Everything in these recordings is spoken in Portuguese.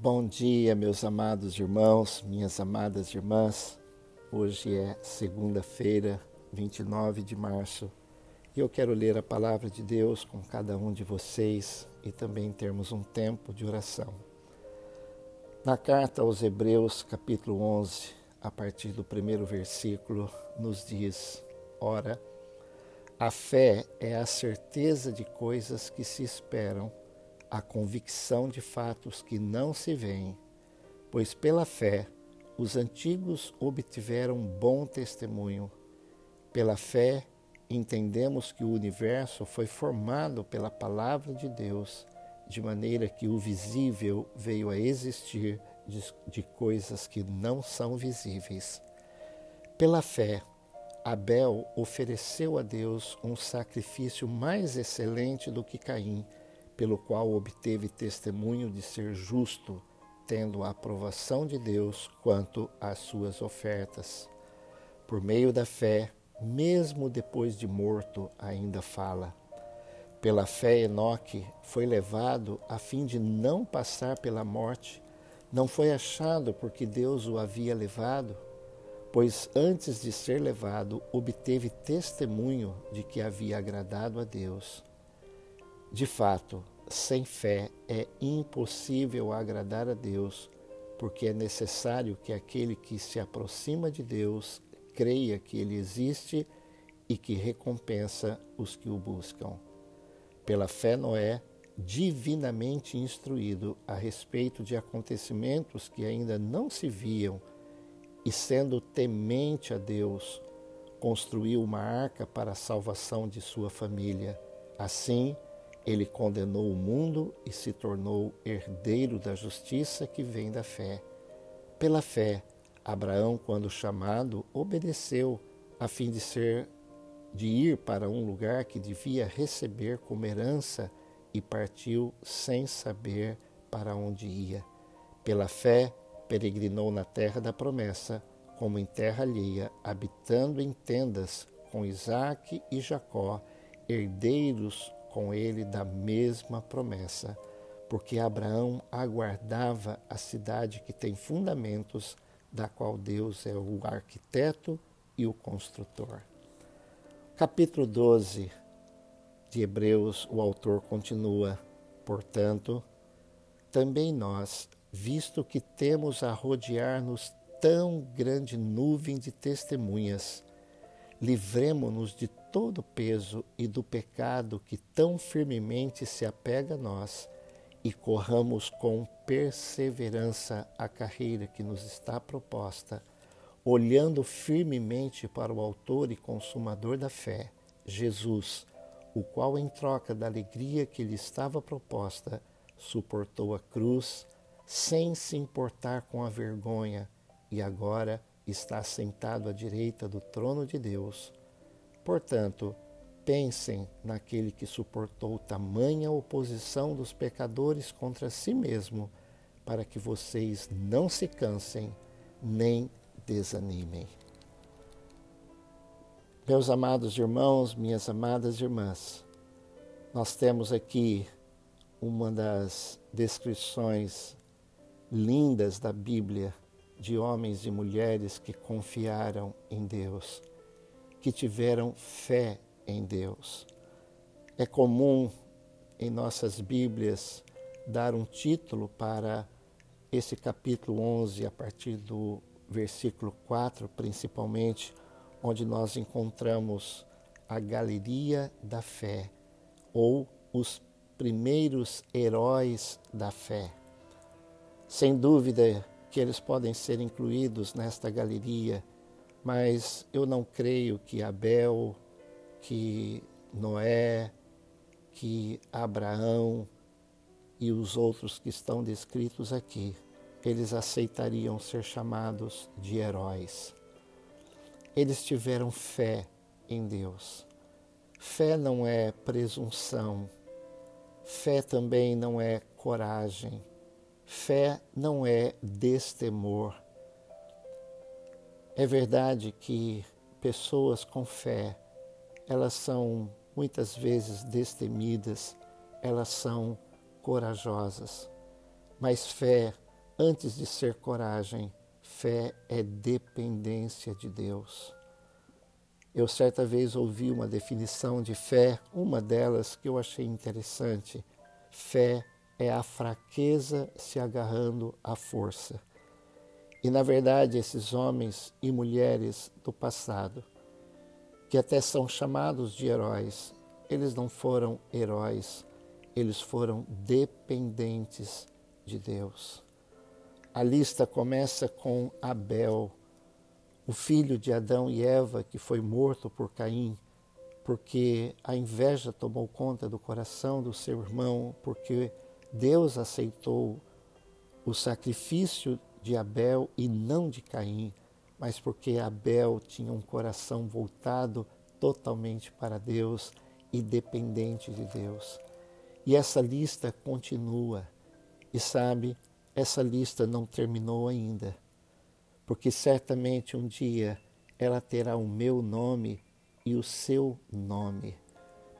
Bom dia, meus amados irmãos, minhas amadas irmãs. Hoje é segunda-feira, 29 de março, e eu quero ler a palavra de Deus com cada um de vocês e também termos um tempo de oração. Na carta aos Hebreus, capítulo 11, a partir do primeiro versículo, nos diz: Ora, a fé é a certeza de coisas que se esperam a convicção de fatos que não se veem, pois pela fé os antigos obtiveram bom testemunho. Pela fé entendemos que o universo foi formado pela palavra de Deus, de maneira que o visível veio a existir de, de coisas que não são visíveis. Pela fé, Abel ofereceu a Deus um sacrifício mais excelente do que Caim pelo qual obteve testemunho de ser justo, tendo a aprovação de Deus quanto às suas ofertas. Por meio da fé, mesmo depois de morto, ainda fala. Pela fé, Enoque foi levado a fim de não passar pela morte. Não foi achado porque Deus o havia levado, pois antes de ser levado, obteve testemunho de que havia agradado a Deus. De fato, sem fé é impossível agradar a Deus, porque é necessário que aquele que se aproxima de Deus creia que Ele existe e que recompensa os que o buscam. Pela fé, Noé, divinamente instruído a respeito de acontecimentos que ainda não se viam, e sendo temente a Deus, construiu uma arca para a salvação de sua família. Assim, ele condenou o mundo e se tornou herdeiro da justiça que vem da fé. Pela fé, Abraão, quando chamado, obedeceu a fim de ser de ir para um lugar que devia receber como herança e partiu sem saber para onde ia. Pela fé, peregrinou na terra da promessa, como em terra alheia, habitando em tendas com Isaque e Jacó, herdeiros com ele da mesma promessa, porque Abraão aguardava a cidade que tem fundamentos, da qual Deus é o arquiteto e o construtor. Capítulo 12 de Hebreus, o autor continua: Portanto, também nós, visto que temos a rodear-nos tão grande nuvem de testemunhas, livremo-nos de todo o peso e do pecado que tão firmemente se apega a nós e corramos com perseverança a carreira que nos está proposta, olhando firmemente para o Autor e Consumador da fé, Jesus, o qual, em troca da alegria que lhe estava proposta, suportou a cruz, sem se importar com a vergonha, e agora está sentado à direita do trono de Deus. Portanto, pensem naquele que suportou tamanha oposição dos pecadores contra si mesmo, para que vocês não se cansem nem desanimem. Meus amados irmãos, minhas amadas irmãs, nós temos aqui uma das descrições lindas da Bíblia de homens e mulheres que confiaram em Deus, que tiveram fé em Deus. É comum em nossas Bíblias dar um título para esse capítulo 11, a partir do versículo 4, principalmente, onde nós encontramos a galeria da fé, ou os primeiros heróis da fé. Sem dúvida, que eles podem ser incluídos nesta galeria, mas eu não creio que Abel, que Noé, que Abraão e os outros que estão descritos aqui, eles aceitariam ser chamados de heróis. Eles tiveram fé em Deus. Fé não é presunção, fé também não é coragem Fé não é destemor. É verdade que pessoas com fé, elas são muitas vezes destemidas, elas são corajosas. Mas fé antes de ser coragem, fé é dependência de Deus. Eu certa vez ouvi uma definição de fé, uma delas que eu achei interessante. Fé é a fraqueza se agarrando à força. E na verdade, esses homens e mulheres do passado, que até são chamados de heróis, eles não foram heróis, eles foram dependentes de Deus. A lista começa com Abel, o filho de Adão e Eva que foi morto por Caim, porque a inveja tomou conta do coração do seu irmão, porque Deus aceitou o sacrifício de Abel e não de Caim, mas porque Abel tinha um coração voltado totalmente para Deus e dependente de Deus. E essa lista continua. E sabe, essa lista não terminou ainda, porque certamente um dia ela terá o meu nome e o seu nome.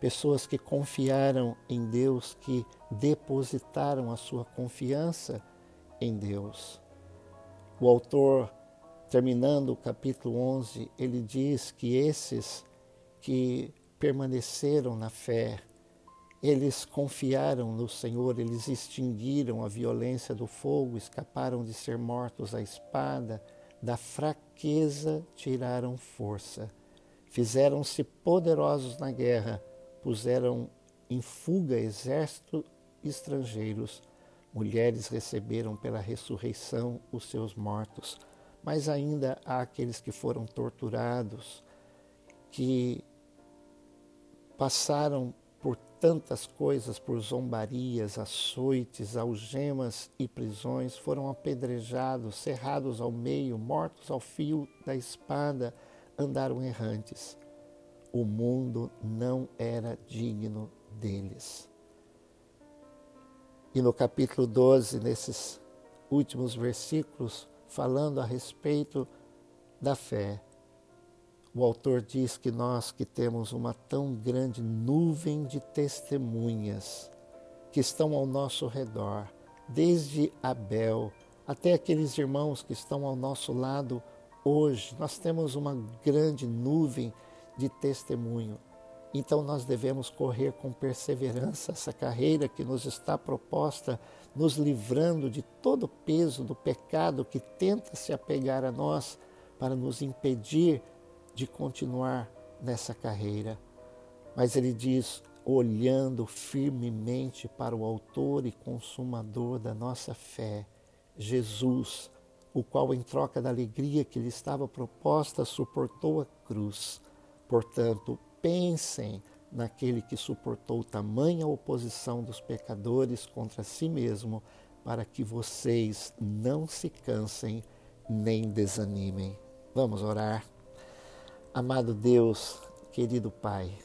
Pessoas que confiaram em Deus, que depositaram a sua confiança em Deus. O autor, terminando o capítulo 11, ele diz que esses que permaneceram na fé, eles confiaram no Senhor, eles extinguiram a violência do fogo, escaparam de ser mortos à espada, da fraqueza tiraram força, fizeram-se poderosos na guerra, puseram em fuga exércitos estrangeiros. Mulheres receberam pela ressurreição os seus mortos, mas ainda há aqueles que foram torturados, que passaram por tantas coisas, por zombarias, açoites, algemas e prisões, foram apedrejados, cerrados ao meio, mortos ao fio da espada, andaram errantes. O mundo não era digno deles. E no capítulo 12, nesses últimos versículos, falando a respeito da fé, o autor diz que nós que temos uma tão grande nuvem de testemunhas que estão ao nosso redor, desde Abel até aqueles irmãos que estão ao nosso lado hoje, nós temos uma grande nuvem de testemunho. Então nós devemos correr com perseverança essa carreira que nos está proposta, nos livrando de todo o peso do pecado que tenta se apegar a nós para nos impedir de continuar nessa carreira. Mas ele diz, olhando firmemente para o Autor e Consumador da nossa fé, Jesus, o qual, em troca da alegria que lhe estava proposta, suportou a cruz. Portanto, pensem naquele que suportou tamanha oposição dos pecadores contra si mesmo, para que vocês não se cansem nem desanimem. Vamos orar. Amado Deus, querido Pai,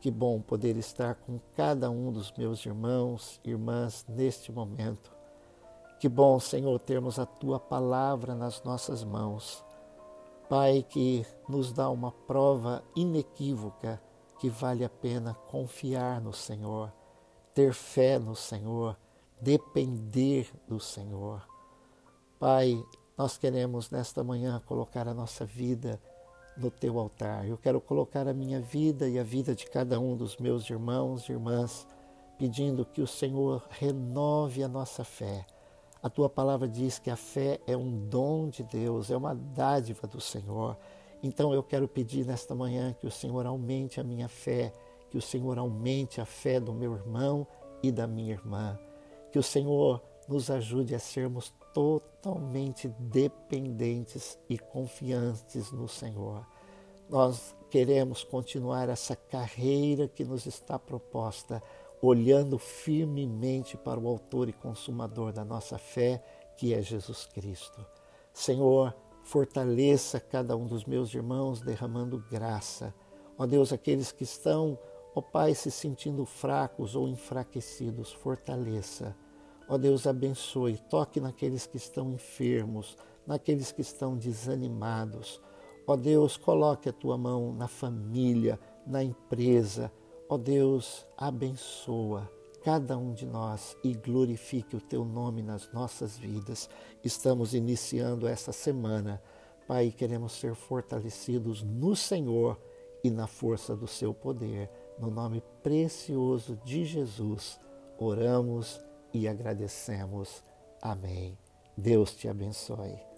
que bom poder estar com cada um dos meus irmãos e irmãs neste momento. Que bom, Senhor, termos a tua palavra nas nossas mãos. Pai, que nos dá uma prova inequívoca que vale a pena confiar no Senhor, ter fé no Senhor, depender do Senhor. Pai, nós queremos nesta manhã colocar a nossa vida no teu altar. Eu quero colocar a minha vida e a vida de cada um dos meus irmãos e irmãs, pedindo que o Senhor renove a nossa fé. A tua palavra diz que a fé é um dom de Deus, é uma dádiva do Senhor. Então eu quero pedir nesta manhã que o Senhor aumente a minha fé, que o Senhor aumente a fé do meu irmão e da minha irmã. Que o Senhor nos ajude a sermos totalmente dependentes e confiantes no Senhor. Nós queremos continuar essa carreira que nos está proposta, olhando firmemente para o Autor e Consumador da nossa fé, que é Jesus Cristo. Senhor, fortaleça cada um dos meus irmãos, derramando graça. Ó Deus, aqueles que estão, ó Pai, se sentindo fracos ou enfraquecidos, fortaleça Ó Deus, abençoe, toque naqueles que estão enfermos, naqueles que estão desanimados. Ó Deus, coloque a tua mão na família, na empresa. Ó Deus, abençoa cada um de nós e glorifique o teu nome nas nossas vidas. Estamos iniciando essa semana. Pai, queremos ser fortalecidos no Senhor e na força do seu poder. No nome precioso de Jesus, oramos e agradecemos. Amém. Deus te abençoe.